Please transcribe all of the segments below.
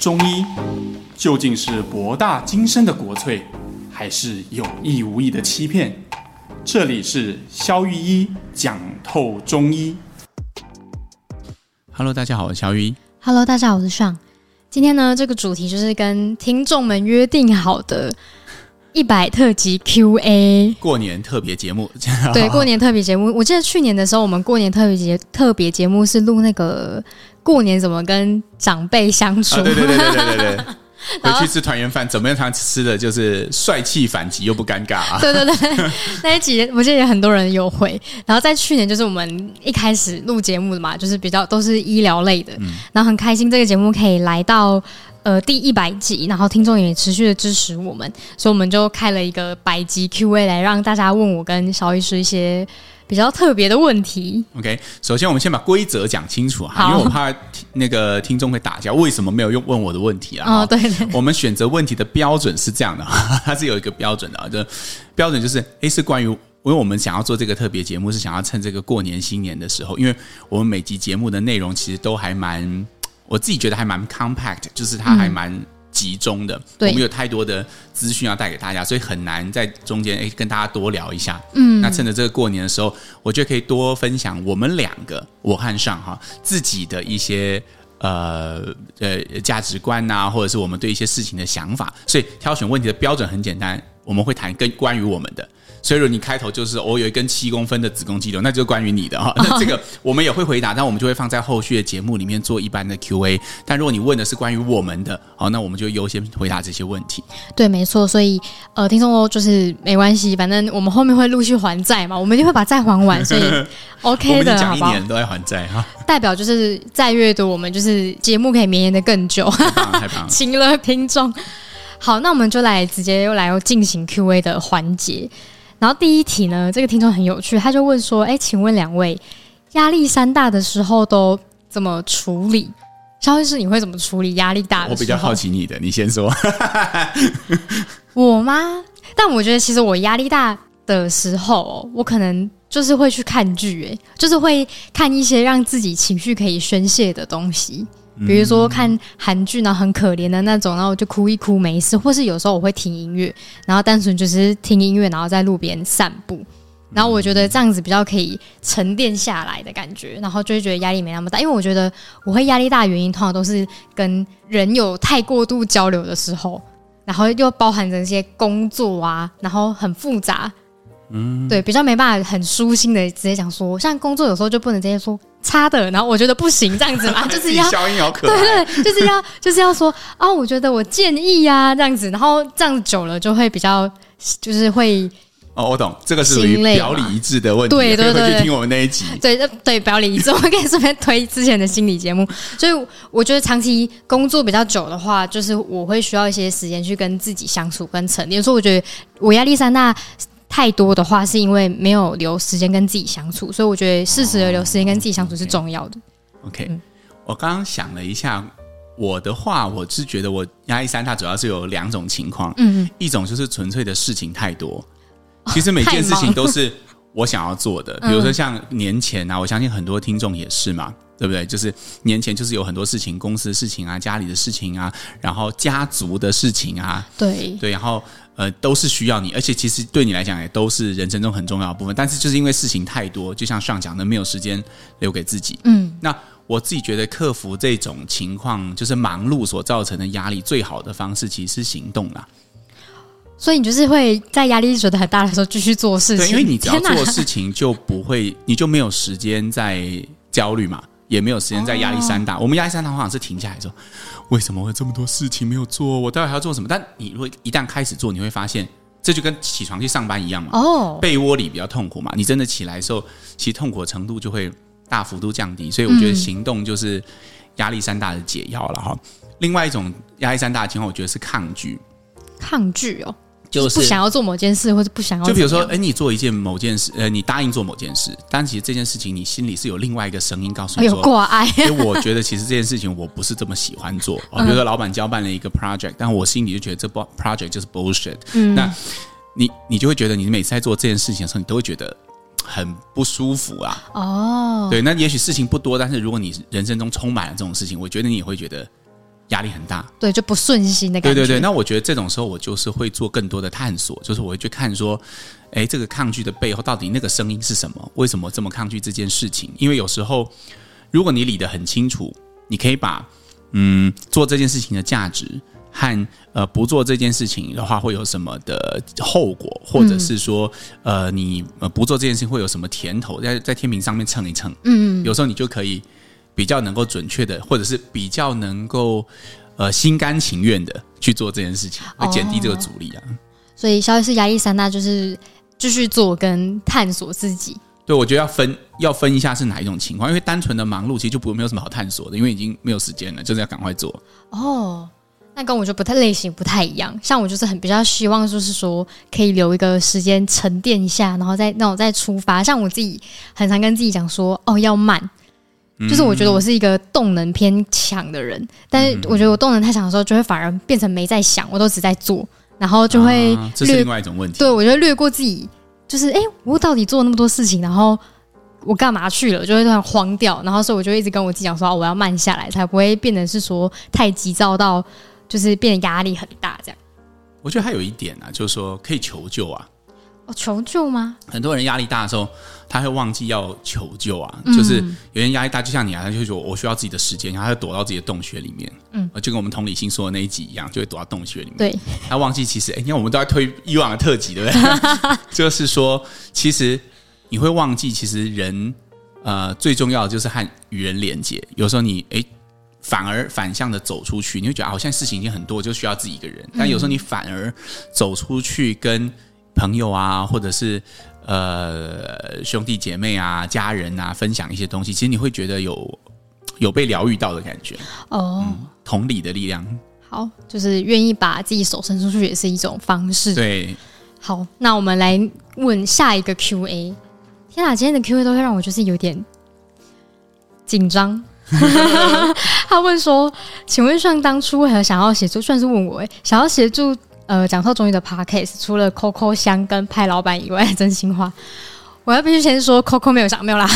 中医究竟是博大精深的国粹，还是有意无意的欺骗？这里是肖玉一讲透中医。Hello，大家好，我是肖玉一。Hello，大家好，我是尚。今天呢，这个主题就是跟听众们约定好的。一百特辑 Q&A，过年特别节目。对，过年特别节目。我记得去年的时候，我们过年特别节特别节目是录那个过年怎么跟长辈相处。啊、对对对对对对对。回去吃团圆饭，怎么样才吃的就是帅气反击又不尴尬啊？对 对对，那一集我记得也很多人有回。然后在去年就是我们一开始录节目的嘛，就是比较都是医疗类的，嗯、然后很开心这个节目可以来到。呃，第一百集，然后听众也持续的支持我们，所以我们就开了一个百集 Q&A 来让大家问我跟邵医师一些比较特别的问题。OK，首先我们先把规则讲清楚哈，因为我怕那个听众会打架，为什么没有用问我的问题啊？哦，对对，我们选择问题的标准是这样的，它是有一个标准的，就标准就是，A 是关于，因为我们想要做这个特别节目，是想要趁这个过年新年的时候，因为我们每集节目的内容其实都还蛮。我自己觉得还蛮 compact，就是它还蛮集中的。我们有太多的资讯要带给大家，所以很难在中间诶跟大家多聊一下。嗯，那趁着这个过年的时候，我觉得可以多分享我们两个我和尚哈自己的一些呃呃价值观呐、啊，或者是我们对一些事情的想法。所以挑选问题的标准很简单，我们会谈跟关于我们的。所以，如果你开头就是我有一根七公分的子宫肌瘤，那就是关于你的哈。那这个我们也会回答，但我们就会放在后续的节目里面做一般的 Q&A。但如果你问的是关于我们的，好，那我们就优先回答这些问题。对，没错。所以，呃，听众哦，就是没关系，反正我们后面会陆续还债嘛，我们一定会把债还完，所以 OK 的，讲一年都在还债哈。代表就是债越多，我们就是节目可以绵延的更久。太棒了，太棒了，请了听众。好，那我们就来直接又来进行 Q&A 的环节。然后第一题呢，这个听众很有趣，他就问说：“哎，请问两位，压力山大的时候都怎么处理？肖医师，你会怎么处理压力大的时候？”我比较好奇你的，你先说。我吗？但我觉得其实我压力大的时候，我可能就是会去看剧，哎，就是会看一些让自己情绪可以宣泄的东西。比如说看韩剧呢，很可怜的那种，然后我就哭一哭没事，或是有时候我会听音乐，然后单纯就是听音乐，然后在路边散步，然后我觉得这样子比较可以沉淀下来的感觉，然后就会觉得压力没那么大。因为我觉得我会压力大的原因，通常都是跟人有太过度交流的时候，然后又包含着一些工作啊，然后很复杂，嗯，对，比较没办法很舒心的直接讲说，像工作有时候就不能直接说。差的，然后我觉得不行，这样子嘛，就是要消音好可爱，对对，就是要 就是要说啊，我觉得我建议呀、啊，这样子，然后这样久了就会比较，就是会哦，我懂，这个是属于表里一致的问题，对对对，去听我们那一集，对 对，对表里一致，我可以顺便推之前的心理节目，所以我觉得长期工作比较久的话，就是我会需要一些时间去跟自己相处跟沉淀，所以我觉得我压力山大。太多的话，是因为没有留时间跟自己相处，所以我觉得适时的留时间跟自己相处是重要的。Oh, OK，, okay.、嗯、我刚刚想了一下，我的话，我是觉得我压力山大主要是有两种情况，嗯嗯，一种就是纯粹的事情太多，其实每件事情都是我想要做的，哦、比如说像年前啊，我相信很多听众也是嘛，对不对？就是年前就是有很多事情，公司的事情啊，家里的事情啊，然后家族的事情啊，对对，然后。呃，都是需要你，而且其实对你来讲也都是人生中很重要的部分。但是就是因为事情太多，就像上讲的，没有时间留给自己。嗯，那我自己觉得克服这种情况，就是忙碌所造成的压力，最好的方式其实是行动啦。所以你就是会在压力觉得很大的时候继续做事情，对，因为你只要做事情就不会，你就没有时间在焦虑嘛。也没有时间在压力山大。哦、我们压力山大，好像是停下来说，为什么会这么多事情没有做？我待会还要做什么？但你如果一旦开始做，你会发现，这就跟起床去上班一样嘛。哦，被窝里比较痛苦嘛。你真的起来的时候，其实痛苦的程度就会大幅度降低。所以我觉得行动就是压力山大的解药了哈。嗯、另外一种压力山大的情况，我觉得是抗拒。抗拒哦。就是不想要做某件事，或者不想要。就比如说，哎，你做一件某件事，呃，你答应做某件事，但其实这件事情你心里是有另外一个声音告诉你说，有挂碍。因为我觉得其实这件事情我不是这么喜欢做。比如说，老板交办了一个 project，但我心里就觉得这 project 就是 bullshit。嗯，那你你就会觉得，你每次在做这件事情的时候，你都会觉得很不舒服啊。哦，对，那也许事情不多，但是如果你人生中充满了这种事情，我觉得你也会觉得压力很大，对，就不顺心的感觉。对对对，那我觉得这种时候我就是会做更多的探索，就是我会去看说，哎，这个抗拒的背后到底那个声音是什么？为什么这么抗拒这件事情？因为有时候，如果你理得很清楚，你可以把嗯做这件事情的价值和呃不做这件事情的话会有什么的后果，或者是说呃你呃不做这件事情会有什么甜头，在在天平上面称一称，嗯，有时候你就可以。比较能够准确的，或者是比较能够呃心甘情愿的去做这件事情，会减低这个阻力啊。所以，消失压力山大就是继续做跟探索自己。对，我觉得要分要分一下是哪一种情况，因为单纯的忙碌其实就不没有什么好探索的，因为已经没有时间了，就是要赶快做。哦，那跟我就不太类型不太一样。像我就是很比较希望，就是说可以留一个时间沉淀一下，然后再让我再出发。像我自己很常跟自己讲说，哦，要慢。就是我觉得我是一个动能偏强的人，但是我觉得我动能太强的时候，就会反而变成没在想，我都只在做，然后就会略，这是另外一种问题。对，我觉得略过自己，就是哎，我到底做那么多事情，然后我干嘛去了，就会突然慌掉，然后所以我就一直跟我自己讲说，我要慢下来，才不会变得是说太急躁到就是变得压力很大这样。我觉得还有一点啊，就是说可以求救啊。哦，求救吗？很多人压力大的时候，他会忘记要求救啊。嗯、就是有人压力大，就像你啊，他就会说我需要自己的时间，然后他就躲到自己的洞穴里面。嗯，就跟我们同理心说的那一集一样，就会躲到洞穴里面。对，他忘记其实，哎，你看我们都在推以往的特辑，对不对？就是说，其实你会忘记，其实人呃最重要的就是和与人连接。有时候你哎反而反向的走出去，你会觉得好像事情已经很多，就需要自己一个人。但有时候你反而走出去跟朋友啊，或者是呃兄弟姐妹啊、家人啊，分享一些东西，其实你会觉得有有被疗愈到的感觉哦、嗯，同理的力量。好，就是愿意把自己手伸出去，也是一种方式。对，好，那我们来问下一个 Q&A。天哪，今天的 Q&A 都会让我就是有点紧张。他问说：“请问，像当初为何想要协助？算是问我哎，想要协助。”呃，讲透中医的 Podcast 除了 Coco 香跟派老板以外，真心话，我要必须先说 Coco 没有想没有啦，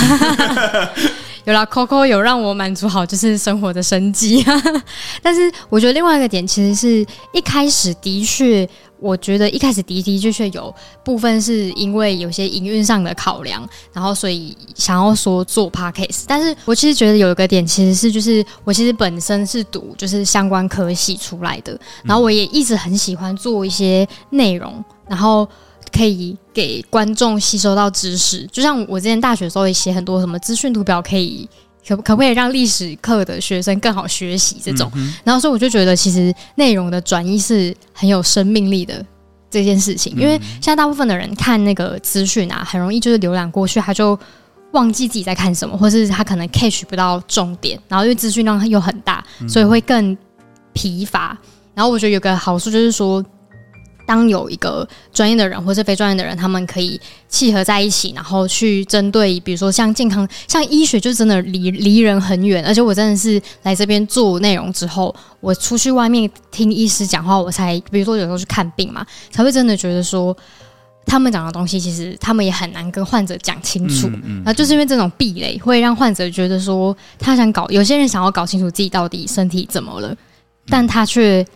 有啦 Coco 有让我满足好就是生活的生计，但是我觉得另外一个点其实是一开始的确。我觉得一开始的的确确有部分是因为有些营运上的考量，然后所以想要说做 podcast。但是我其实觉得有一个点，其实是就是我其实本身是读就是相关科系出来的，然后我也一直很喜欢做一些内容，然后可以给观众吸收到知识。就像我之前大学的时候也写很多什么资讯图表可以。可可不可以让历史课的学生更好学习这种？嗯、然后所以我就觉得，其实内容的转移是很有生命力的这件事情。因为现在大部分的人看那个资讯啊，很容易就是浏览过去，他就忘记自己在看什么，或是他可能 catch 不到重点。然后因为资讯量又很大，所以会更疲乏。然后我觉得有个好处就是说。当有一个专业的人或是非专业的人，他们可以契合在一起，然后去针对，比如说像健康、像医学，就真的离离人很远。而且我真的是来这边做内容之后，我出去外面听医师讲话，我才比如说有时候去看病嘛，才会真的觉得说，他们讲的东西其实他们也很难跟患者讲清楚。嗯嗯，那就是因为这种壁垒，会让患者觉得说，他想搞，有些人想要搞清楚自己到底身体怎么了，但他却。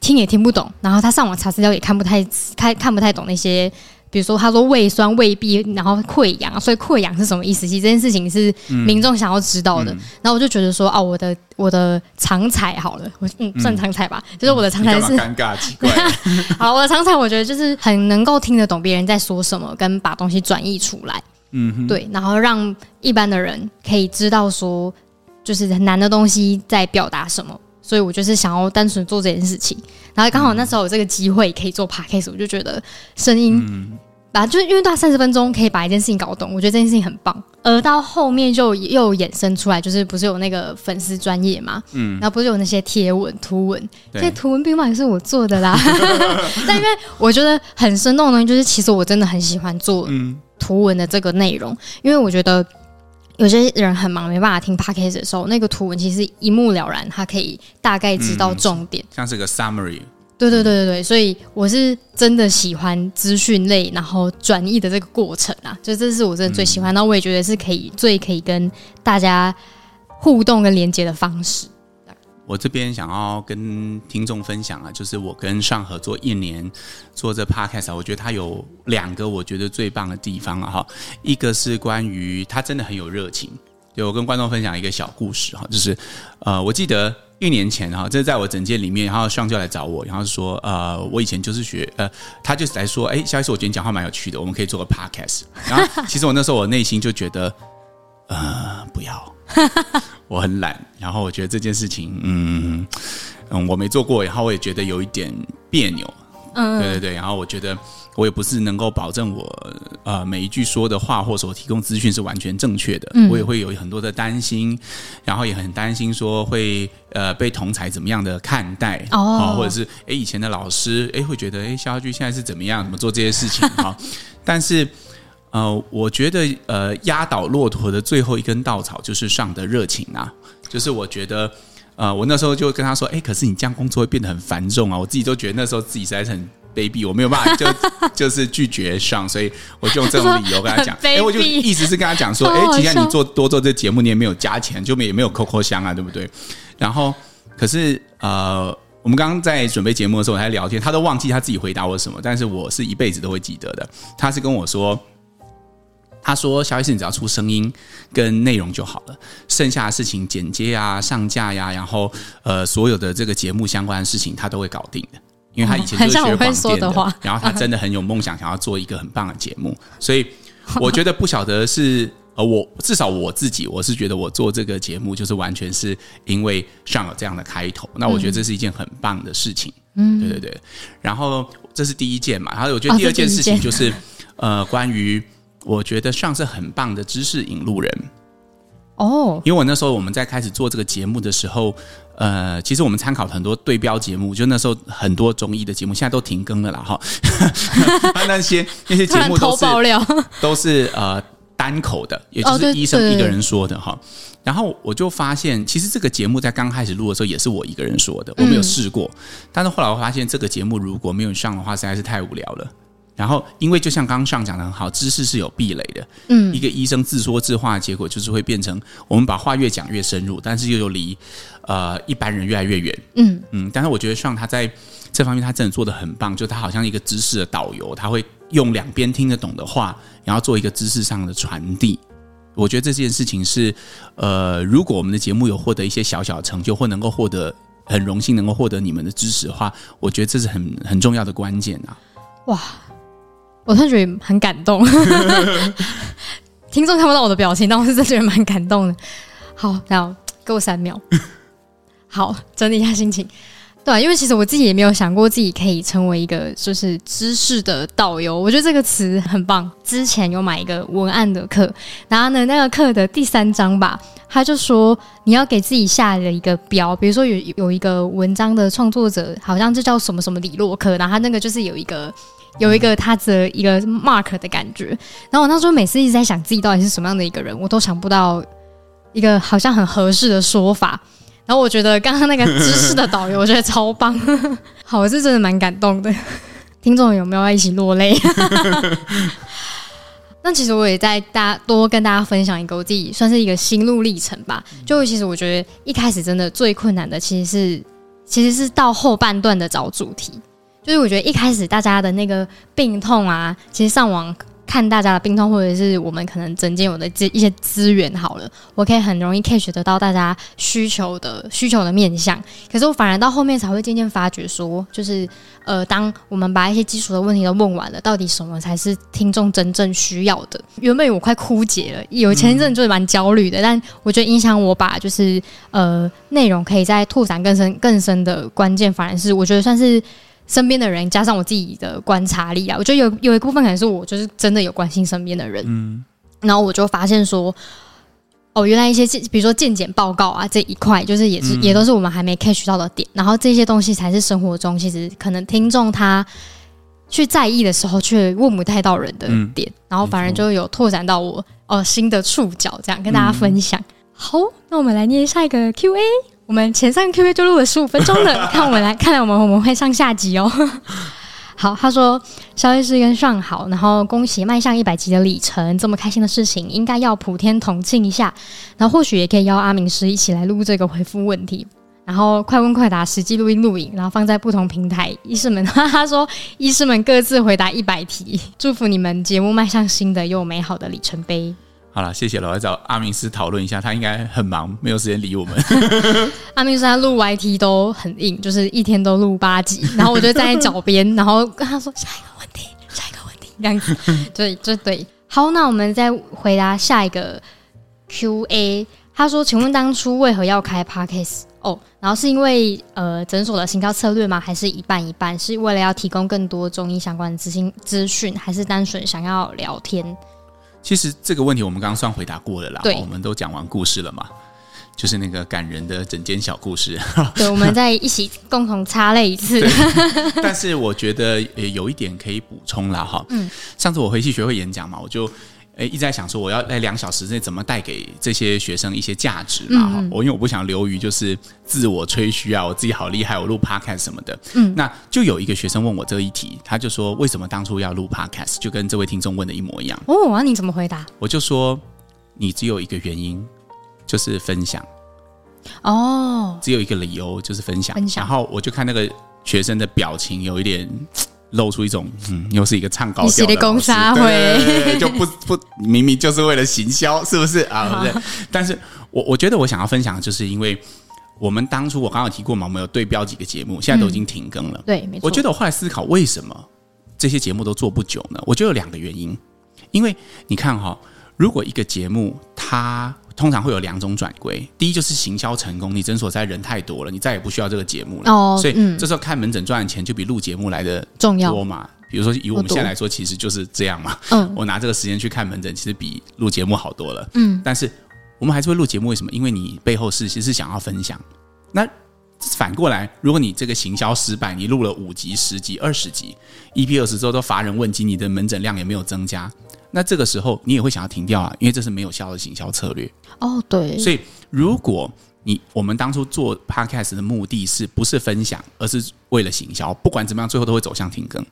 听也听不懂，然后他上网查资料也看不太看看不太懂那些，比如说他说胃酸、胃壁，然后溃疡，所以溃疡是什么意思？其实这件事情是民众想要知道的。嗯嗯、然后我就觉得说，哦，我的我的长才好了，我嗯算长才吧，嗯、就是我的长才是尴尬奇怪。好，我的长才我觉得就是很能够听得懂别人在说什么，跟把东西转译出来。嗯，对，然后让一般的人可以知道说，就是很难的东西在表达什么。所以我就是想要单纯做这件事情，然后刚好那时候有这个机会可以做 podcast，我就觉得声音，把就因为大概三十分钟可以把一件事情搞懂，我觉得这件事情很棒。而到后面就又衍生出来，就是不是有那个粉丝专业嘛，嗯，然后不是有那些贴文图文，这些图文并茂也是我做的啦。但因为我觉得很生动的东西，就是其实我真的很喜欢做图文的这个内容，因为我觉得。有些人很忙，没办法听 podcast 的时候，那个图文其实一目了然，他可以大概知道重点，嗯、像是个 summary。对对对对对，所以我是真的喜欢资讯类，然后转译的这个过程啊，就这是我真的最喜欢。那、嗯、我也觉得是可以最可以跟大家互动跟连接的方式。我这边想要跟听众分享啊，就是我跟上合作一年做这 podcast，我觉得他有两个我觉得最棒的地方啊哈，一个是关于他真的很有热情，就我跟观众分享一个小故事哈，就是呃，我记得一年前哈，这是在我诊间里面，然后上就来找我，然后说呃，我以前就是学呃，他就是来说，哎，萧医师，我觉得你讲话蛮有趣的，我们可以做个 podcast。然后其实我那时候我内心就觉得，呃，不要。我很懒，然后我觉得这件事情，嗯嗯，我没做过，然后我也觉得有一点别扭，嗯，对对对，然后我觉得我也不是能够保证我呃每一句说的话或者我提供资讯是完全正确的，嗯，我也会有很多的担心，然后也很担心说会呃被同才怎么样的看待。哦，或者是哎以前的老师哎会觉得哎萧亚居现在是怎么样怎么做这些事情哈，但是。呃，我觉得呃，压倒骆驼的最后一根稻草就是上的热情啊。就是我觉得，呃，我那时候就跟他说，哎，可是你这样工作会变得很繁重啊。我自己都觉得那时候自己实在是很卑鄙，我没有办法就 就是拒绝上，所以我就用这种理由跟他讲。哎，我就意思是跟他讲说，哎，既然你做多做这节目，你也没有加钱，就没也没有扣扣箱啊，对不对？然后，可是呃，我们刚刚在准备节目的时候，我还聊天，他都忘记他自己回答我什么，但是我是一辈子都会记得的。他是跟我说。他说：“萧医师，你只要出声音跟内容就好了，剩下的事情剪接啊、上架呀、啊，然后呃，所有的这个节目相关的事情，他都会搞定的。因为他以前 就是学广电的，的然后他真的很有梦想，想要做一个很棒的节目。所以我觉得不晓得是呃，我至少我自己，我是觉得我做这个节目就是完全是因为上了这样的开头。那我觉得这是一件很棒的事情。嗯，对对对。然后这是第一件嘛，然后我觉得第二件事情就是呃，关于。我觉得上是很棒的知识引路人哦，因为我那时候我们在开始做这个节目的时候，呃，其实我们参考很多对标节目，就那时候很多综艺的节目现在都停更了啦哈，那些那些节目都是 都是呃单口的，也就是医生一个人说的哈。然后我就发现，其实这个节目在刚开始录的时候也是我一个人说的，我没有试过。但是后来我发现，这个节目如果没有上的话，实在是太无聊了。然后，因为就像刚刚上讲的很好，知识是有壁垒的。嗯，一个医生自说自话的结果就是会变成我们把话越讲越深入，但是又有离呃一般人越来越远。嗯嗯，但是我觉得上他在这方面他真的做的很棒，就他好像一个知识的导游，他会用两边听得懂的话，然后做一个知识上的传递。我觉得这件事情是呃，如果我们的节目有获得一些小小的成就，或能够获得很荣幸能够获得你们的支持的话，我觉得这是很很重要的关键啊！哇。我突然觉得很感动，听众看不到我的表情，但我是真的觉得蛮感动的。好，然后给我三秒，好，整理一下心情。对啊，因为其实我自己也没有想过自己可以成为一个就是知识的导游。我觉得这个词很棒。之前有买一个文案的课，然后呢，那个课的第三章吧，他就说你要给自己下了一个标，比如说有有一个文章的创作者，好像就叫什么什么李洛克，然后他那个就是有一个。有一个他的一个 mark 的感觉，然后我那时候每次一直在想自己到底是什么样的一个人，我都想不到一个好像很合适的说法。然后我觉得刚刚那个知识的导游，我觉得超棒，好，我是真的蛮感动的。听众有没有要一起落泪？那其实我也在大家多跟大家分享一个我自己算是一个心路历程吧。就其实我觉得一开始真的最困难的，其实是其实是到后半段的找主题。就是我觉得一开始大家的那个病痛啊，其实上网看大家的病痛，或者是我们可能诊间有的这一些资源好了，我可以很容易 catch 得到大家需求的需求的面向。可是我反而到后面才会渐渐发觉说，就是呃，当我们把一些基础的问题都问完了，到底什么才是听众真正需要的？原本我快枯竭了，有前一阵就是蛮焦虑的，但我觉得影响我把就是呃内容可以再拓展更深更深的关键，反而是我觉得算是。身边的人加上我自己的观察力啊，我觉得有有一部分可能是我就是真的有关心身边的人，嗯，然后我就发现说，哦，原来一些比如说健检报告啊这一块，就是也是、嗯、也都是我们还没 catch 到的点，然后这些东西才是生活中其实可能听众他去在意的时候却问不太到人的点，嗯、然后反而就有拓展到我哦新的触角，这样跟大家分享。嗯、好，那我们来念下一个 Q&A。我们前三个 Q&A 就录了十五分钟了，看我们来，看来我们我们会上下集哦。好，他说肖医师跟上好，然后恭喜迈向一百集的里程，这么开心的事情应该要普天同庆一下，然后或许也可以邀阿明师一起来录这个回复问题。然后快问快答实际录音录影，然后放在不同平台。医师们，他说医师们各自回答一百题，祝福你们节目迈向新的又美好的里程碑。好了，谢谢了，我要找阿明斯讨论一下，他应该很忙，没有时间理我们。阿明斯他录 YT 都很硬，就是一天都录八集，然后我就站在脚边，然后跟他说下一个问题，下一个问题，这样子，对，就对。好，那我们再回答下一个 QA。他说：“请问当初为何要开 Parkes？哦，然后是因为呃诊所的行销策略吗？还是一半一半？是为了要提供更多中医相关的资讯资讯，还是单纯想要聊天？”其实这个问题我们刚刚算回答过了啦。对，我们都讲完故事了嘛，就是那个感人的整间小故事。对，我们再一起共同擦泪一次。但是我觉得有一点可以补充啦，哈。嗯，上次我回去学会演讲嘛，我就。诶，一直在想说，我要在两小时内怎么带给这些学生一些价值嘛？哈、嗯，我因为我不想流于就是自我吹嘘啊，我自己好厉害，我录 podcast 什么的。嗯，那就有一个学生问我这一题，他就说为什么当初要录 podcast，就跟这位听众问的一模一样。哦，那你怎么回答？我就说，你只有一个原因，就是分享。哦，只有一个理由，就是分享。分享。然后我就看那个学生的表情，有一点。露出一种，嗯，又是一个唱高调的公沙会，就不 不明明就是为了行销，是不是啊？对。但是我我觉得我想要分享的就是，因为我们当初我刚刚有提过嘛，我们有对标几个节目，现在都已经停更了。嗯、对，没错。我觉得我后来思考，为什么这些节目都做不久呢？我觉得有两个原因。因为你看哈，如果一个节目它通常会有两种转归，第一就是行销成功，你诊所在人太多了，你再也不需要这个节目了，哦、所以、嗯、这时候看门诊赚的钱就比录节目来的重要多嘛。比如说以我们现在来说，其实就是这样嘛。嗯，我拿这个时间去看门诊，其实比录节目好多了。嗯，但是我们还是会录节目，为什么？因为你背后是其实是想要分享。那反过来，如果你这个行销失败，你录了五集、十集、二十集，EP 二十之后都乏人问津，你的门诊量也没有增加。那这个时候你也会想要停掉啊，因为这是没有效的行销策略。哦，对。所以如果你我们当初做 Podcast 的目的是不是分享，而是为了行销，不管怎么样，最后都会走向停更。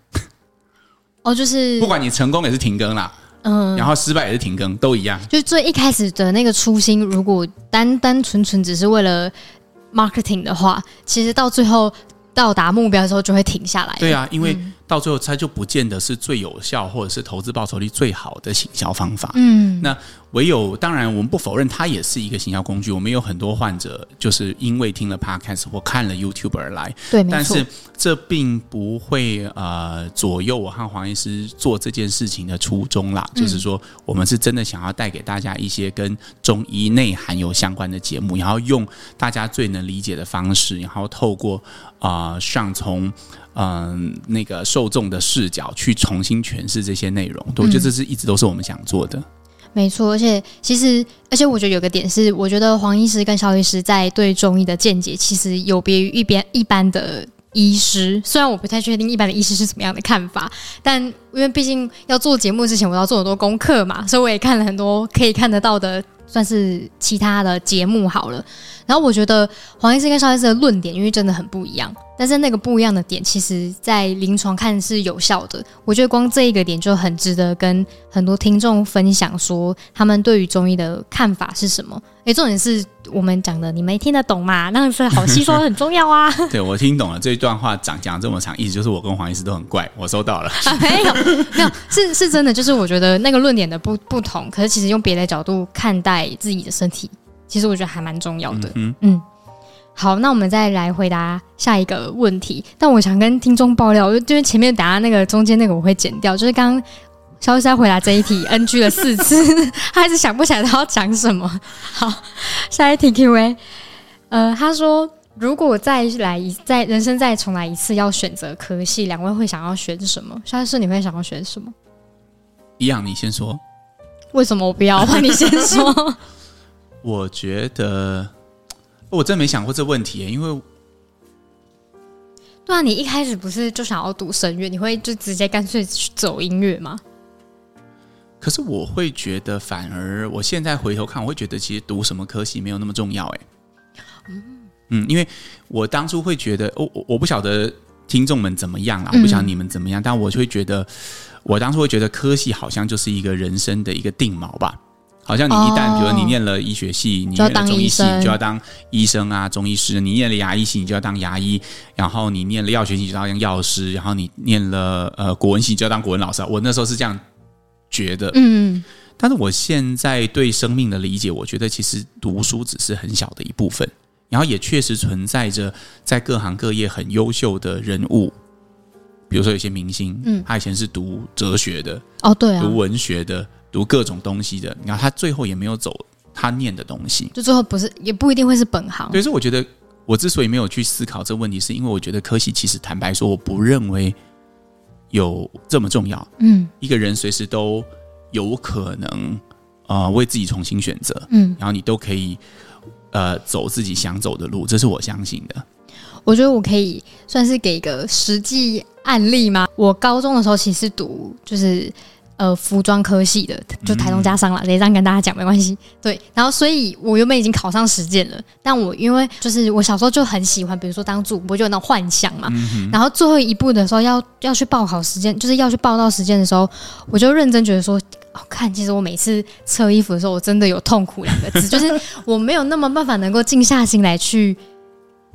哦，就是 不管你成功也是停更啦，嗯，然后失败也是停更，都一样。就最一开始的那个初心，如果单单纯纯只是为了 marketing 的话，其实到最后到达目标的时候就会停下来。对啊，因为。嗯到最后，它就不见得是最有效，或者是投资报酬率最好的行销方法。嗯，那唯有当然，我们不否认它也是一个行销工具。我们有很多患者就是因为听了 Podcast 或看了 YouTube 而来。对，但是这并不会呃左右我和黄医师做这件事情的初衷啦。嗯、就是说，我们是真的想要带给大家一些跟中医内涵有相关的节目，然后用大家最能理解的方式，然后透过啊、呃、上从。嗯，那个受众的视角去重新诠释这些内容，我觉得这是一直都是我们想做的。没错，而且其实，而且我觉得有个点是，我觉得黄医师跟肖医师在对中医的见解，其实有别于一边一般的医师。虽然我不太确定一般的医师是怎么样的看法，但因为毕竟要做节目之前，我要做很多功课嘛，所以我也看了很多可以看得到的。算是其他的节目好了，然后我觉得黄医师跟邵医师的论点，因为真的很不一样，但是那个不一样的点，其实在临床看是有效的。我觉得光这一个点就很值得跟很多听众分享，说他们对于中医的看法是什么。诶，重点是我们讲的，你没听得懂嘛？那是好吸收很重要啊。对，我听懂了这一段话讲讲这么长，意思就是我跟黄医师都很怪。我收到了，啊、没有没有，是是真的，就是我觉得那个论点的不不同，可是其实用别的角度看待自己的身体，其实我觉得还蛮重要的。嗯嗯，好，那我们再来回答下一个问题。但我想跟听众爆料，因为前面答案那个中间那个我会剪掉，就是刚刚。萧医师回答这一题，NG 了四次，他还是想不起来他要讲什么。好，下一题 Q&A。呃，他说，如果再来一再人生再重来一次，要选择科系，两位会想要选什么？萧医师，你会想要选什么？一样，你先说。为什么我不要？换你先说。我觉得，我真没想过这问题，因为，对啊，你一开始不是就想要读声乐，你会就直接干脆去走音乐吗？可是我会觉得，反而我现在回头看，我会觉得其实读什么科系没有那么重要，哎，嗯，因为我当初会觉得，我我我不晓得听众们怎么样啦，我不晓得你们怎么样，但我就会觉得，我当初会觉得科系好像就是一个人生的一个定锚吧。好像你一旦，比如你念了医学系，你念了中医系，你就要当医生啊，中医师；你念了牙医系，你就要当牙医；然后你念了药学系，就要当药师；然后你念了呃国文系，就要当国文老师。我那时候是这样觉得，嗯。但是我现在对生命的理解，我觉得其实读书只是很小的一部分，然后也确实存在着在各行各业很优秀的人物，比如说有些明星，嗯，他以前是读哲学的，哦，对啊，读文学的。读各种东西的，然后他最后也没有走他念的东西，就最后不是也不一定会是本行。所以说，我觉得我之所以没有去思考这个问题，是因为我觉得科系其实坦白说，我不认为有这么重要。嗯，一个人随时都有可能呃为自己重新选择，嗯，然后你都可以呃走自己想走的路，这是我相信的。我觉得我可以算是给一个实际案例吗？我高中的时候其实读就是。呃，服装科系的，就台中家商了，也这样跟大家讲没关系。对，然后所以我原本已经考上实践了，但我因为就是我小时候就很喜欢，比如说当主播就有那种幻想嘛。嗯、然后最后一步的时候要要去报考实践，就是要去报到实践的时候，我就认真觉得说，哦，看，其实我每次测衣服的时候，我真的有痛苦两个字，就是我没有那么办法能够静下心来去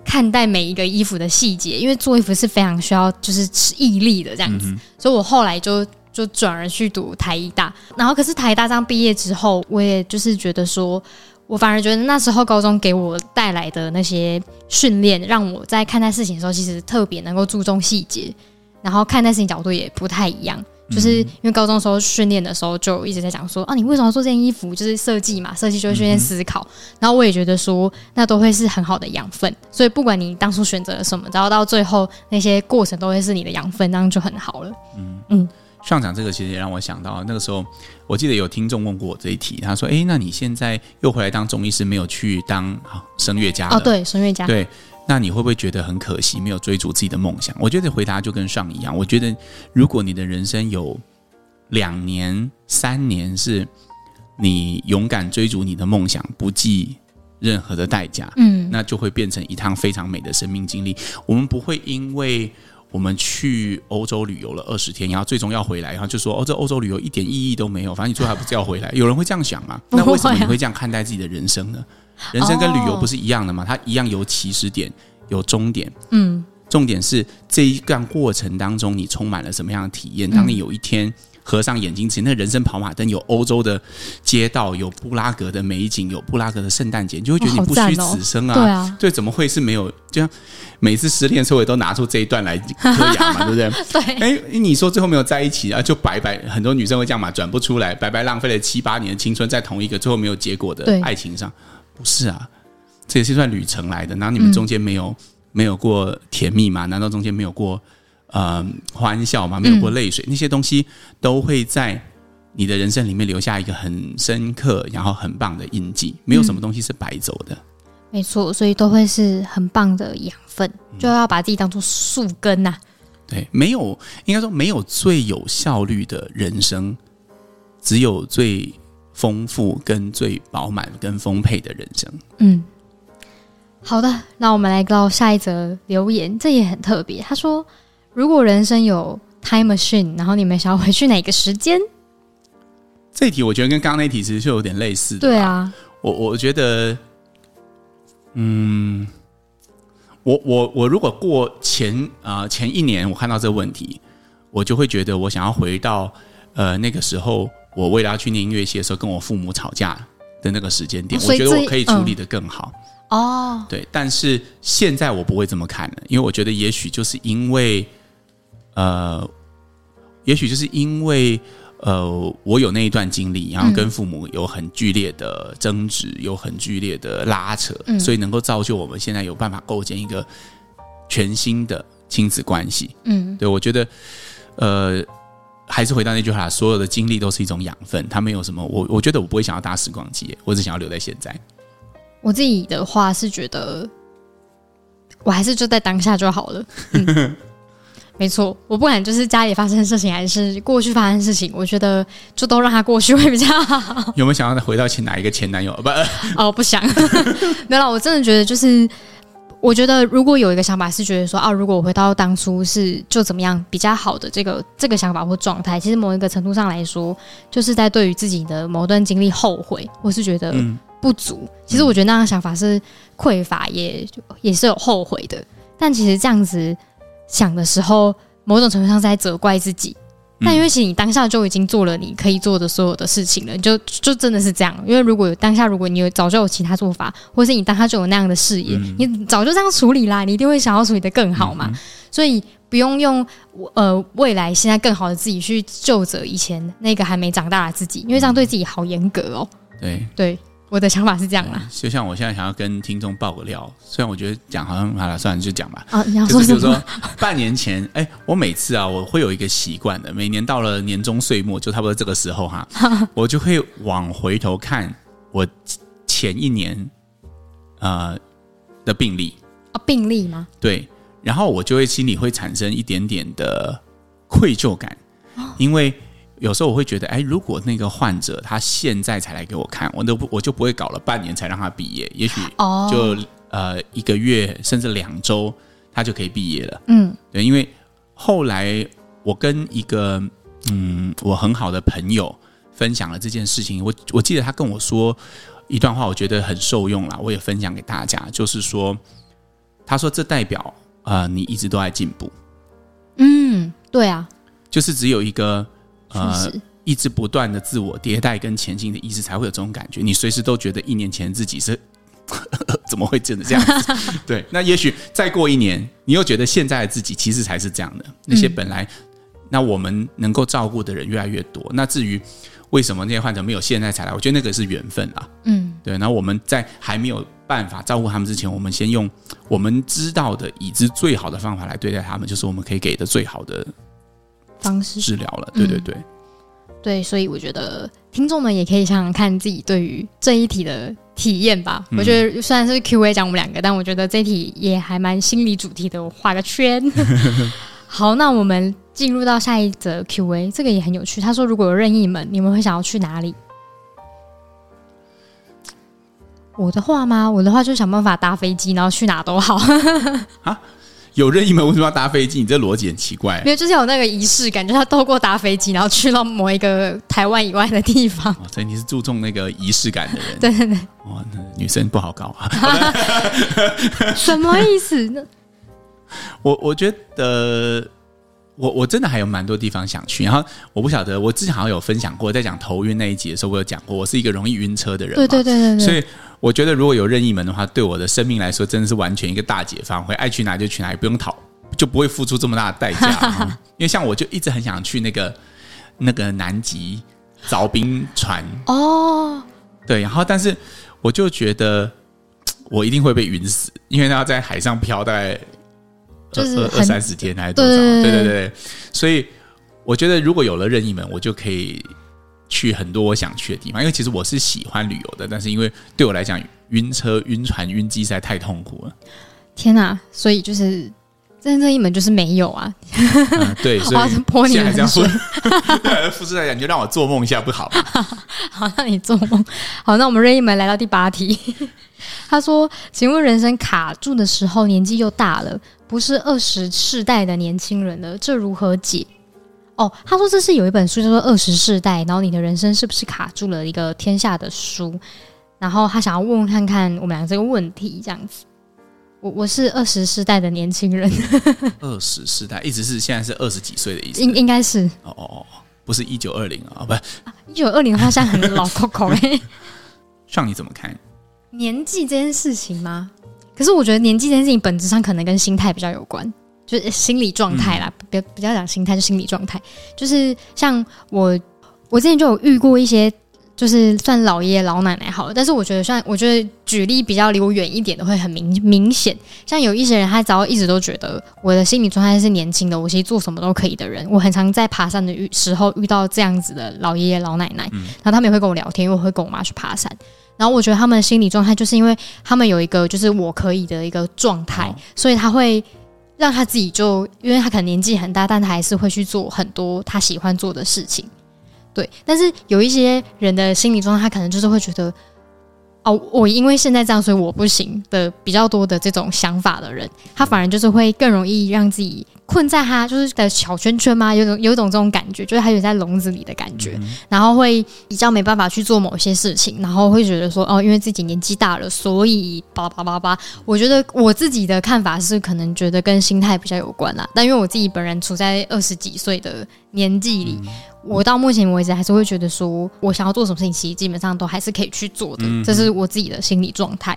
看待每一个衣服的细节，因为做衣服是非常需要就是吃毅力的这样子，嗯、所以我后来就。就转而去读台艺大，然后可是台大这样毕业之后，我也就是觉得说，我反而觉得那时候高中给我带来的那些训练，让我在看待事情的时候，其实特别能够注重细节，然后看待事情角度也不太一样。就是因为高中时候训练的时候，就一直在讲说啊，你为什么要做这件衣服？就是设计嘛，设计就会训练思考。然后我也觉得说，那都会是很好的养分。所以不管你当初选择了什么，然后到最后那些过程都会是你的养分，那样就很好了。嗯嗯。上场这个其实也让我想到，那个时候我记得有听众问过我这一题，他说：“诶，那你现在又回来当中医师，没有去当声乐家了？”哦，对，声乐家。对，那你会不会觉得很可惜，没有追逐自己的梦想？我觉得回答就跟上一样。我觉得，如果你的人生有两年、三年是你勇敢追逐你的梦想，不计任何的代价，嗯，那就会变成一趟非常美的生命经历。我们不会因为。我们去欧洲旅游了二十天，然后最终要回来，然后就说：“哦，这欧洲旅游一点意义都没有，反正你最后还不是要回来。”有人会这样想吗？那为什么你会这样看待自己的人生呢？人生跟旅游不是一样的吗？它一样有起始点，有终点。嗯，重点是这一段过程当中，你充满了什么样的体验？当你有一天。合上眼睛前，那人生跑马灯有欧洲的街道，有布拉格的美景，有布拉格的圣诞节，你就会觉得你不虚此生啊！哦哦、对啊，对，怎么会是没有？就像每次失恋的时候，也都拿出这一段来磕痒嘛，对不对？对。哎，你说最后没有在一起啊，就白白，很多女生会这样嘛，转不出来，白白浪费了七八年的青春在同一个最后没有结果的爱情上，不是啊？这也是一段旅程来的，然后你们中间没有、嗯、没有过甜蜜吗？难道中间没有过？呃，欢笑吗，没有过泪水，嗯、那些东西都会在你的人生里面留下一个很深刻，然后很棒的印记。没有什么东西是白走的，嗯、没错，所以都会是很棒的养分，嗯、就要把自己当做树根呐、啊。对，没有，应该说没有最有效率的人生，只有最丰富、跟最饱满、跟丰沛的人生。嗯，好的，那我们来到下一则留言，这也很特别。他说。如果人生有 time machine，然后你们想要回去哪个时间？这一题我觉得跟刚刚那题其实就有点类似的。对啊，我我觉得，嗯，我我我如果过前啊、呃、前一年我看到这个问题，我就会觉得我想要回到呃那个时候，我为了要去念音乐系的时候，跟我父母吵架的那个时间点，我觉得我可以处理的更好。嗯、哦，对，但是现在我不会这么看了，因为我觉得也许就是因为。呃，也许就是因为呃，我有那一段经历，然后跟父母有很剧烈的争执，嗯、有很剧烈的拉扯，嗯、所以能够造就我们现在有办法构建一个全新的亲子关系。嗯，对，我觉得，呃，还是回到那句话，所有的经历都是一种养分，它没有什么。我我觉得我不会想要搭时光机，我只想要留在现在。我自己的话是觉得，我还是就在当下就好了。嗯 没错，我不管就是家里发生的事情，还是过去发生的事情，我觉得就都让它过去会比较好。有没有想要再回到前哪一个前男友？不，哦，不想。没有啦，我真的觉得就是我觉得如果有一个想法是觉得说啊，如果我回到当初是就怎么样比较好的这个这个想法或状态，其实某一个程度上来说，就是在对于自己的某段经历后悔，或是觉得不足。嗯、其实我觉得那样想法是匮乏也，也也是有后悔的。但其实这样子想的时候，某种程度上是在责怪自己。但因为其实你当下就已经做了你可以做的所有的事情了，就就真的是这样。因为如果当下如果你有早就有其他做法，或是你当下就有那样的视野，嗯、你早就这样处理啦，你一定会想要处理的更好嘛。嗯、所以不用用呃未来现在更好的自己去救着以前那个还没长大的自己，因为这样对自己好严格哦。对对。我的想法是这样啦，就像我现在想要跟听众爆个料，虽然我觉得讲好像好了，算了就讲吧。啊，你要说什么？就是说半年前，哎、欸，我每次啊，我会有一个习惯的，每年到了年终岁末，就差不多这个时候哈，我就会往回头看我前一年呃的病例啊，病例吗？对，然后我就会心里会产生一点点的愧疚感，因为。有时候我会觉得，哎，如果那个患者他现在才来给我看，我都不我就不会搞了半年才让他毕业，也许就、oh. 呃一个月甚至两周他就可以毕业了。嗯，对，因为后来我跟一个嗯我很好的朋友分享了这件事情，我我记得他跟我说一段话，我觉得很受用啦，我也分享给大家，就是说他说这代表啊、呃、你一直都在进步。嗯，对啊，就是只有一个。呃，一直不断的自我迭代跟前进的意识，才会有这种感觉。你随时都觉得一年前自己是 怎么会真的这样子？对，那也许再过一年，你又觉得现在的自己其实才是这样的。那些本来，那我们能够照顾的人越来越多。那至于为什么那些患者没有现在才来，我觉得那个是缘分啊。嗯，对。那我们在还没有办法照顾他们之前，我们先用我们知道的已知最好的方法来对待他们，就是我们可以给的最好的。方式治疗了，对对对，嗯，对，所以我觉得听众们也可以想想看自己对于这一题的体验吧。嗯，我觉得虽然是 Q&A 讲我们两个，但我觉得这一题也还蛮心理主题的，我画个圈。好，那我们进入到下一则 Q&A，这个也很有趣。他说：“如果有任意门，你们会想要去哪里？”我的话吗？我的话就想办法搭飞机，然后去哪都好。啊有任意门为什么要搭飞机？你这逻辑很奇怪。没有，就是有那个仪式感，就是他透过搭飞机，然后去到某一个台湾以外的地方。哦，所以你是注重那个仪式感的人。对对对。哇，那女生不好搞啊。什么意思呢？我我觉得，我我真的还有蛮多地方想去。然后我不晓得，我之前好像有分享过，在讲头晕那一集的时候，我有讲过，我是一个容易晕车的人。对对对对对。所以。我觉得如果有任意门的话，对我的生命来说真的是完全一个大解放，会爱去哪就去哪，也不用讨，就不会付出这么大的代价。因为像我就一直很想去那个那个南极凿冰船哦，对，然后但是我就觉得我一定会被晕死，因为那要在海上漂大概二二二三十天还是多少？对对对，所以我觉得如果有了任意门，我就可以。去很多我想去的地方，因为其实我是喜欢旅游的，但是因为对我来讲，晕车、晕船、晕机实在太痛苦了。天哪！所以就是真正一门就是没有啊。嗯、对，所以泼你冷水。复制来讲，你就让我做梦一下不好吗？好，让你做梦。好，那我们任意门来到第八题。他说：“请问人生卡住的时候，年纪又大了，不是二十世代的年轻人了，这如何解？”哦，他说这是有一本书叫做《二十世代》，然后你的人生是不是卡住了一个天下的书？然后他想要问问看看我们俩这个问题，这样子。我我是二十世代的年轻人，二十世代一直是现在是二十几岁的意思，应应该是。哦哦哦，不是一九二零啊，不是一九二零的话，现在很老 Coco 哎。像你怎么看年纪这件事情吗？可是我觉得年纪这件事情本质上可能跟心态比较有关。就是心理状态啦，比比较讲心态，就心理状态。就是像我，我之前就有遇过一些，就是算老爷爷老奶奶好了。但是我觉得，算我觉得举例比较离我远一点的，会很明明显。像有一些人，他只要一直都觉得我的心理状态是年轻的，我其实做什么都可以的人。我很常在爬山的遇时候遇到这样子的老爷爷老奶奶，然后他们也会跟我聊天，因为我会跟我妈去爬山。然后我觉得他们的心理状态，就是因为他们有一个就是我可以的一个状态，所以他会。让他自己就，因为他可能年纪很大，但他还是会去做很多他喜欢做的事情，对。但是有一些人的心理状态，他可能就是会觉得，哦，我因为现在这样，所以我不行的比较多的这种想法的人，他反而就是会更容易让自己困在他就是的小圈圈吗，有种有一种这种感觉，就是他有在笼子里的感觉，嗯、然后会比较没办法去做某些事情，然后会觉得说哦，因为自己年纪大了，所以叭叭叭叭。我觉得我自己的看法是，可能觉得跟心态比较有关啦。但因为我自己本人处在二十几岁的年纪里。嗯我到目前为止还是会觉得说，我想要做什么事情，其实基本上都还是可以去做的，嗯、这是我自己的心理状态。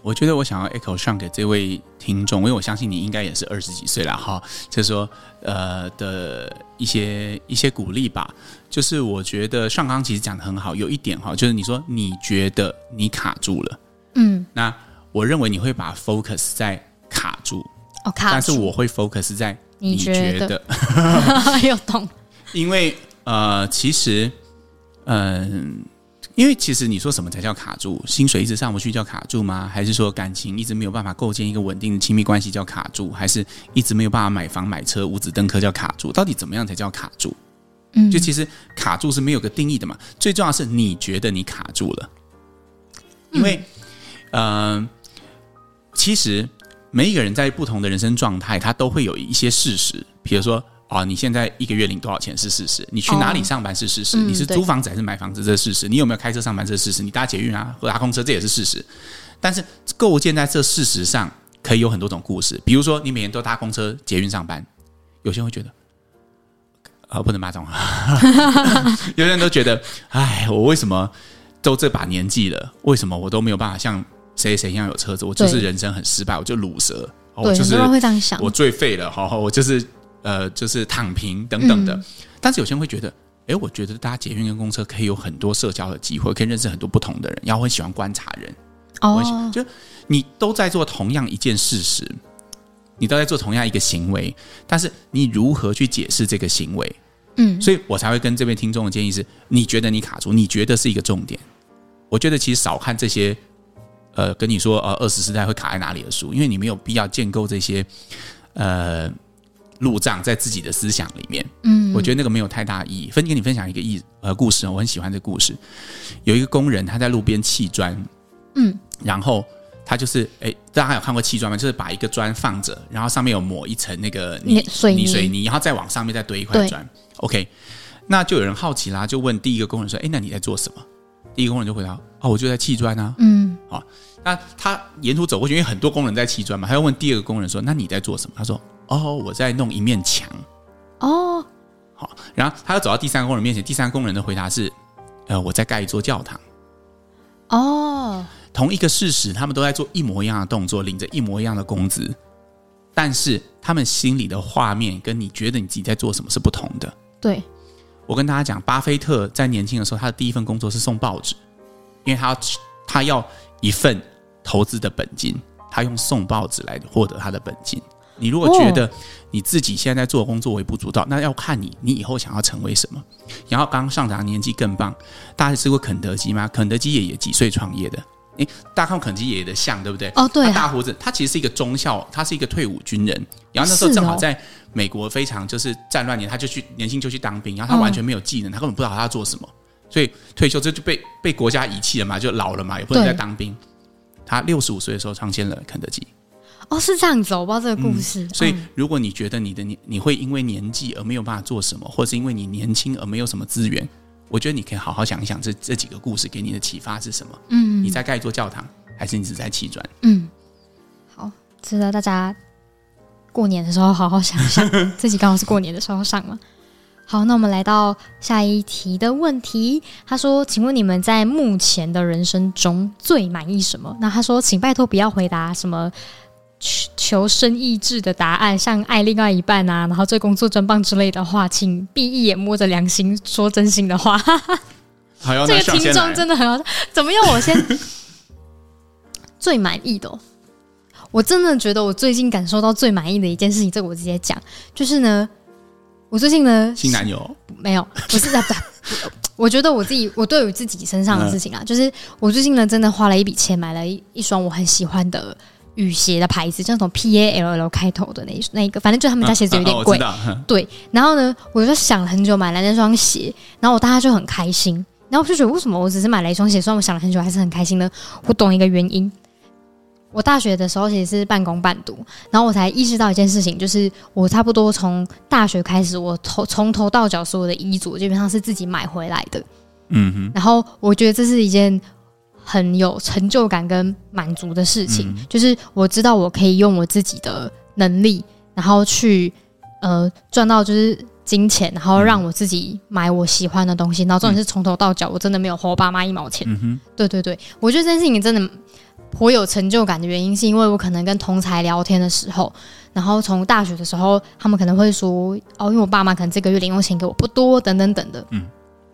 对，我觉得我想要 echo 上给这位听众，因为我相信你应该也是二十几岁了哈，就是说呃的一些一些鼓励吧。就是我觉得上刚其实讲的很好，有一点哈，就是你说你觉得你卡住了，嗯，那我认为你会把 focus 在卡住，哦卡住，但是我会 focus 在你觉得，有 懂。因为呃，其实，嗯、呃，因为其实你说什么才叫卡住？薪水一直上不去叫卡住吗？还是说感情一直没有办法构建一个稳定的亲密关系叫卡住？还是一直没有办法买房买车五子登科叫卡住？到底怎么样才叫卡住？嗯，就其实卡住是没有个定义的嘛。最重要是你觉得你卡住了，因为，嗯、呃，其实每一个人在不同的人生状态，他都会有一些事实，比如说。哦，你现在一个月领多少钱是事实，你去哪里上班是事实，哦嗯、你是租房子还是买房子这是事实，你有没有开车上班这是事实，你搭捷运啊或搭公车这也是事实。但是构建在这事实上，可以有很多种故事。比如说，你每天都搭公车、捷运上班，有些人会觉得，啊、哦，不能骂脏话。有些人都觉得，哎，我为什么都这把年纪了，为什么我都没有办法像谁谁一样有车子？我就是人生很失败，我就卤蛇，我就是会这样想，我最废了，好好，我就是。呃，就是躺平等等的，嗯、但是有些人会觉得，哎，我觉得搭捷运跟公车可以有很多社交的机会，可以认识很多不同的人，然后我很喜欢观察人。哦，就你都在做同样一件事实，你都在做同样一个行为，但是你如何去解释这个行为？嗯，所以我才会跟这位听众的建议是：你觉得你卡住，你觉得是一个重点。我觉得其实少看这些，呃，跟你说呃二十世代会卡在哪里的书，因为你没有必要建构这些，呃。路障在自己的思想里面，嗯，我觉得那个没有太大意义。分给你分享一个意呃故事，我很喜欢这个故事。有一个工人他在路边砌砖，嗯，然后他就是哎，大家有看过砌砖吗？就是把一个砖放着，然后上面有抹一层那个泥水泥，水泥，然后再往上面再堆一块砖。OK，那就有人好奇啦，就问第一个工人说：“哎，那你在做什么？”第一个工人就回答：“哦，我就在砌砖啊。”嗯，好，那他沿途走过去，因为很多工人在砌砖嘛，他又问第二个工人说：“那你在做什么？”他说。哦，我在弄一面墙。哦，好，然后他又走到第三个工人面前，第三个工人的回答是：呃，我在盖一座教堂。哦，同一个事实，他们都在做一模一样的动作，领着一模一样的工资，但是他们心里的画面跟你觉得你自己在做什么是不同的。对，我跟大家讲，巴菲特在年轻的时候，他的第一份工作是送报纸，因为他要他要一份投资的本金，他用送报纸来获得他的本金。你如果觉得你自己现在在做的工作微不足道，那要看你，你以后想要成为什么。然后刚上涨年纪更棒，大家吃过肯德基吗？肯德基爷爷几岁创业的？诶，大家看肯德基爷爷的像，对不对？哦，对、啊，他大胡子，他其实是一个中校，他是一个退伍军人。然后那时候正好在美国非常就是战乱年，他就去年轻就去当兵，然后他完全没有技能，他根本不知道他要做什么，所以退休这就被被国家遗弃了嘛，就老了嘛，也不能再当兵。他六十五岁的时候创建了肯德基。哦，是这样子，我不知道这个故事。嗯、所以，如果你觉得你的年你会因为年纪而没有办法做什么，或是因为你年轻而没有什么资源，我觉得你可以好好想一想这这几个故事给你的启发是什么。嗯，你在盖一座教堂，还是你只在砌砖？嗯，好，值得大家过年的时候好好想一想。自己刚好是过年的时候上嘛。好，那我们来到下一题的问题。他说：“请问你们在目前的人生中最满意什么？”那他说：“请拜托不要回答什么。”求生意志的答案，像爱另外一半啊，然后对工作真棒之类的话，请闭一眼，摸着良心说真心的话。这个听众真的很好，怎么样？我先 最满意的、哦，我真的觉得我最近感受到最满意的一件事情，这个我直接讲，就是呢，我最近呢，新男友没有，不是在不，我觉得我自己，我对于自己身上的事情啊，嗯、就是我最近呢，真的花了一笔钱买了一一双我很喜欢的。雨鞋的牌子，就那种 P A L L 开头的那一那一个，反正就他们家鞋子有点贵。对，然后呢，我就想了很久买了那双鞋，然后我大家就很开心。然后我就觉得为什么我只是买了一双鞋，虽然我想了很久，还是很开心呢。我懂一个原因，我大学的时候其实是半工半读，然后我才意识到一件事情，就是我差不多从大学开始，我头从头到脚所有的衣着基本上是自己买回来的。嗯哼，然后我觉得这是一件很有成就感跟满足的事情，嗯、就是我知道我可以用我自己的能力，然后去呃赚到就是金钱，然后让我自己买我喜欢的东西，然后重点是从头到脚我真的没有花我爸妈一毛钱。对对对，我觉得这件事情真的颇有成就感的原因，是因为我可能跟同才聊天的时候，然后从大学的时候，他们可能会说哦，因为我爸妈可能这个月零用钱给我不多，等等等的。嗯。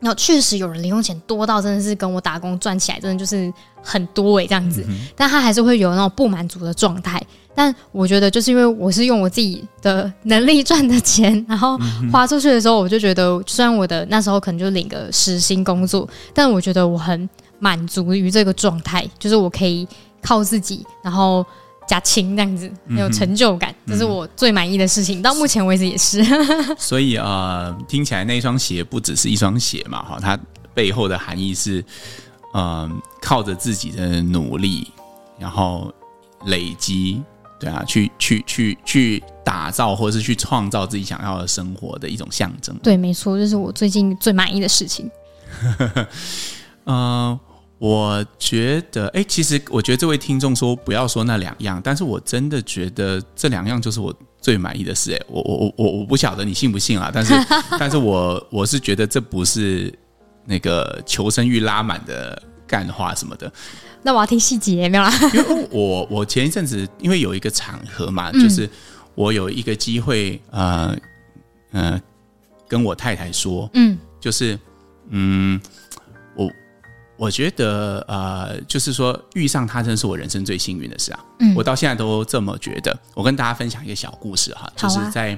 然后确实有人零用钱多到真的是跟我打工赚起来真的就是很多诶、欸，这样子，嗯、但他还是会有那种不满足的状态。但我觉得就是因为我是用我自己的能力赚的钱，然后花出去的时候，我就觉得虽然我的那时候可能就领个时薪工作，但我觉得我很满足于这个状态，就是我可以靠自己，然后。加轻这样子，很有成就感，嗯、这是我最满意的事情。嗯、到目前为止也是。所以啊、呃，听起来那双鞋不只是一双鞋嘛，哈，它背后的含义是，嗯、呃，靠着自己的努力，然后累积，对啊，去去去去打造或者是去创造自己想要的生活的一种象征。对，没错，这是我最近最满意的事情。嗯、呃。我觉得，哎，其实我觉得这位听众说不要说那两样，但是我真的觉得这两样就是我最满意的事。哎，我我我我我不晓得你信不信啊，但是 但是我我是觉得这不是那个求生欲拉满的干话什么的。那我要听细节没有啦？因为我我前一阵子因为有一个场合嘛，嗯、就是我有一个机会，呃呃，跟我太太说，嗯，就是嗯。我觉得呃，就是说遇上他，真的是我人生最幸运的事啊！嗯，我到现在都这么觉得。我跟大家分享一个小故事哈，就是在、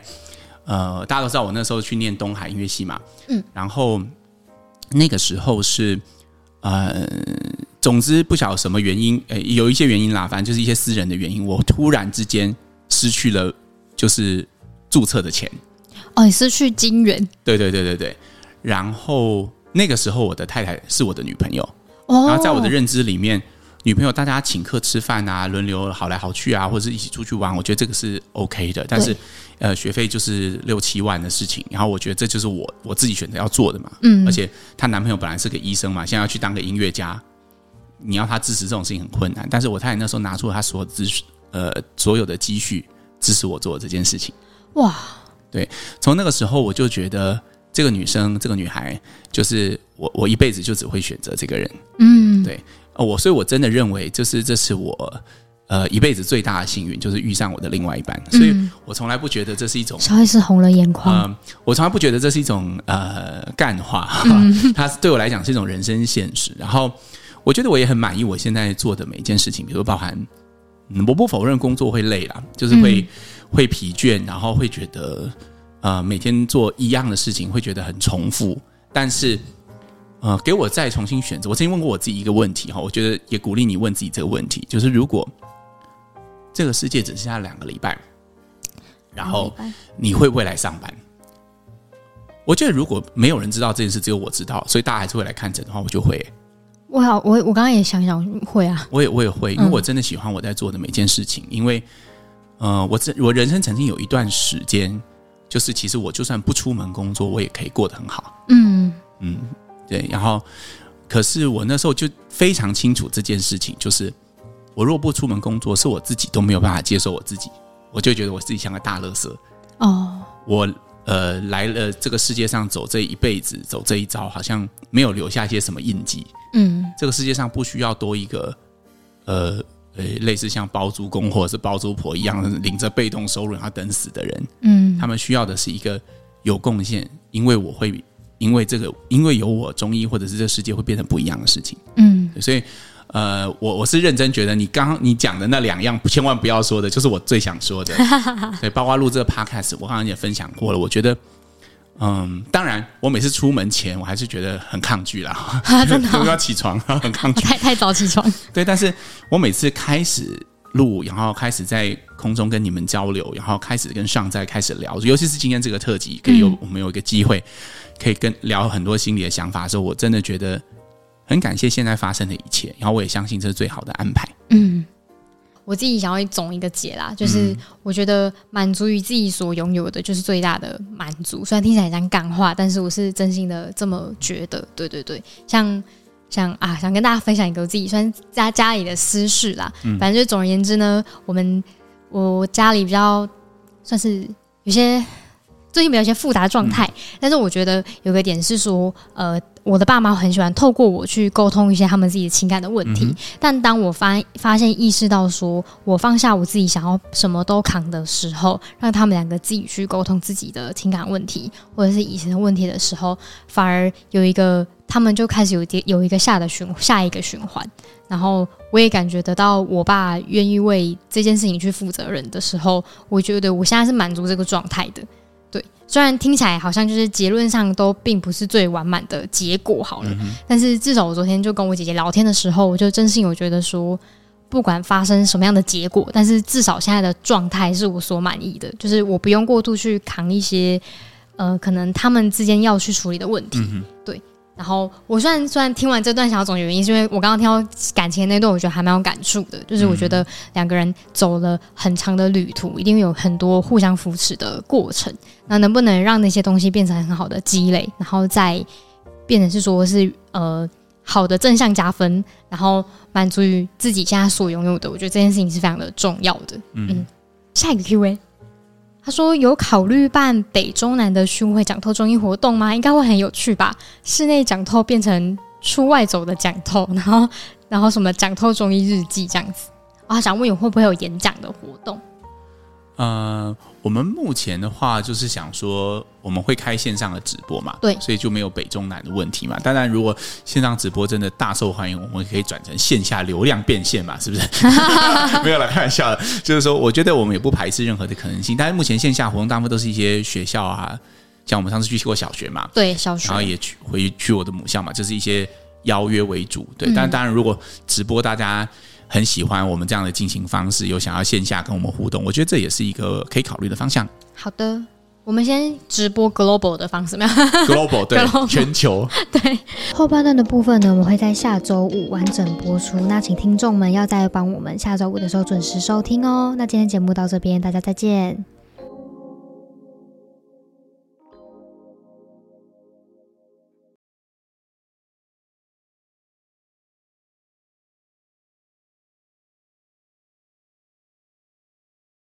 啊、呃，大家都知道我那时候去念东海音乐系嘛，嗯，然后那个时候是呃，总之不晓得什么原因，呃，有一些原因啦，反正就是一些私人的原因，我突然之间失去了就是注册的钱。哦，你失去金元？对对对对对，然后。那个时候，我的太太是我的女朋友，然后在我的认知里面，女朋友大家请客吃饭啊，轮流好来好去啊，或者是一起出去玩，我觉得这个是 OK 的。但是，呃，学费就是六七万的事情，然后我觉得这就是我我自己选择要做的嘛。嗯，而且她男朋友本来是个医生嘛，现在要去当个音乐家，你要他支持这种事情很困难。但是我太太那时候拿出了他所有支呃所有的积蓄支持我做这件事情。哇，对，从那个时候我就觉得。这个女生，这个女孩，就是我，我一辈子就只会选择这个人。嗯，对，我，所以我真的认为，就是这是我呃一辈子最大的幸运，就是遇上我的另外一半。所以我从来不觉得这是一种，小 S 红了眼眶。呃，我从来不觉得这是一种呃干话，嗯、它对我来讲是一种人生现实。然后我觉得我也很满意我现在做的每一件事情，比如包含，嗯、我不否认工作会累啦，就是会、嗯、会疲倦，然后会觉得。呃，每天做一样的事情会觉得很重复，但是，呃，给我再重新选择。我曾经问过我自己一个问题哈，我觉得也鼓励你问自己这个问题，就是如果这个世界只剩下两个礼拜，然后你会不会来上班？我觉得如果没有人知道这件事，只有我知道，所以大家还是会来看诊的话，我就会。我好，我我刚刚也想想会啊，我也我也会，因为我真的喜欢我在做的每件事情，嗯、因为，呃，我这我人生曾经有一段时间。就是其实我就算不出门工作，我也可以过得很好。嗯嗯，对。然后，可是我那时候就非常清楚这件事情，就是我若不出门工作，是我自己都没有办法接受我自己，我就觉得我自己像个大乐色。哦，我呃来了这个世界上走这一辈子，走这一遭，好像没有留下一些什么印记。嗯，这个世界上不需要多一个呃。呃，类似像包租公或者是包租婆一样，领着被动收入然后等死的人，嗯，他们需要的是一个有贡献，因为我会，因为这个，因为有我中医，或者是这世界会变成不一样的事情，嗯，所以，呃，我我是认真觉得你刚刚你讲的那两样，千万不要说的，就是我最想说的，对，包括录这个 podcast，我刚刚也分享过了，我觉得。嗯，当然，我每次出门前，我还是觉得很抗拒啦，啊、真的、哦、要起床，很抗拒，太太早起床。对，但是我每次开始录，然后开始在空中跟你们交流，然后开始跟上在开始聊，尤其是今天这个特辑，可以有、嗯、我们有一个机会，可以跟聊很多心里的想法的时候，我真的觉得很感谢现在发生的一切，然后我也相信这是最好的安排。嗯，我自己想要总一个结啦，就是我觉得满足于自己所拥有的，就是最大的满足。虽然听起来很像干话，但是我是真心的这么觉得。对对对，像。想啊，想跟大家分享一个我自己算家家里的私事啦。嗯、反正就总而言之呢，我们我家里比较算是有些最近比较一些复杂状态，嗯、但是我觉得有个点是说，呃，我的爸妈很喜欢透过我去沟通一些他们自己的情感的问题。嗯、但当我发发现意识到说我放下我自己想要什么都扛的时候，让他们两个自己去沟通自己的情感问题或者是以前的问题的时候，反而有一个。他们就开始有一有一个下的循下一个循环，然后我也感觉得到我爸愿意为这件事情去负责任的时候，我觉得我现在是满足这个状态的。对，虽然听起来好像就是结论上都并不是最完满的结果好了，嗯、但是至少我昨天就跟我姐姐聊天的时候，我就真心有觉得说，不管发生什么样的结果，但是至少现在的状态是我所满意的，就是我不用过度去扛一些呃可能他们之间要去处理的问题。嗯、对。然后我虽然虽然听完这段想要总结原因，是因为我刚刚听到感情那段，我觉得还蛮有感触的。就是我觉得两个人走了很长的旅途，一定有很多互相扶持的过程。那能不能让那些东西变成很好的积累，然后再变成是说是呃好的正向加分，然后满足于自己现在所拥有的？我觉得这件事情是非常的重要的。嗯，嗯，下一个 Q&A。他说：“有考虑办北中南的巡回讲透中医活动吗？应该会很有趣吧。室内讲透变成出外走的讲透，然后然后什么讲透中医日记这样子。啊，想问有会不会有演讲的活动？”呃，我们目前的话就是想说，我们会开线上的直播嘛，对，所以就没有北中南的问题嘛。当然，如果线上直播真的大受欢迎，我们可以转成线下流量变现嘛，是不是？没有了，开玩笑的。就是说，我觉得我们也不排斥任何的可能性。但是目前线下活动大部分都是一些学校啊，像我们上次去过小学嘛，对，小学，然后也去回去我的母校嘛，就是一些邀约为主。对，嗯、但当然如果直播大家。很喜欢我们这样的进行方式，有想要线下跟我们互动，我觉得这也是一个可以考虑的方向。好的，我们先直播 global 的方式，没有 global 对 global 全球 对。后半段的部分呢，我们会在下周五完整播出，那请听众们要再帮我们下周五的时候准时收听哦。那今天节目到这边，大家再见。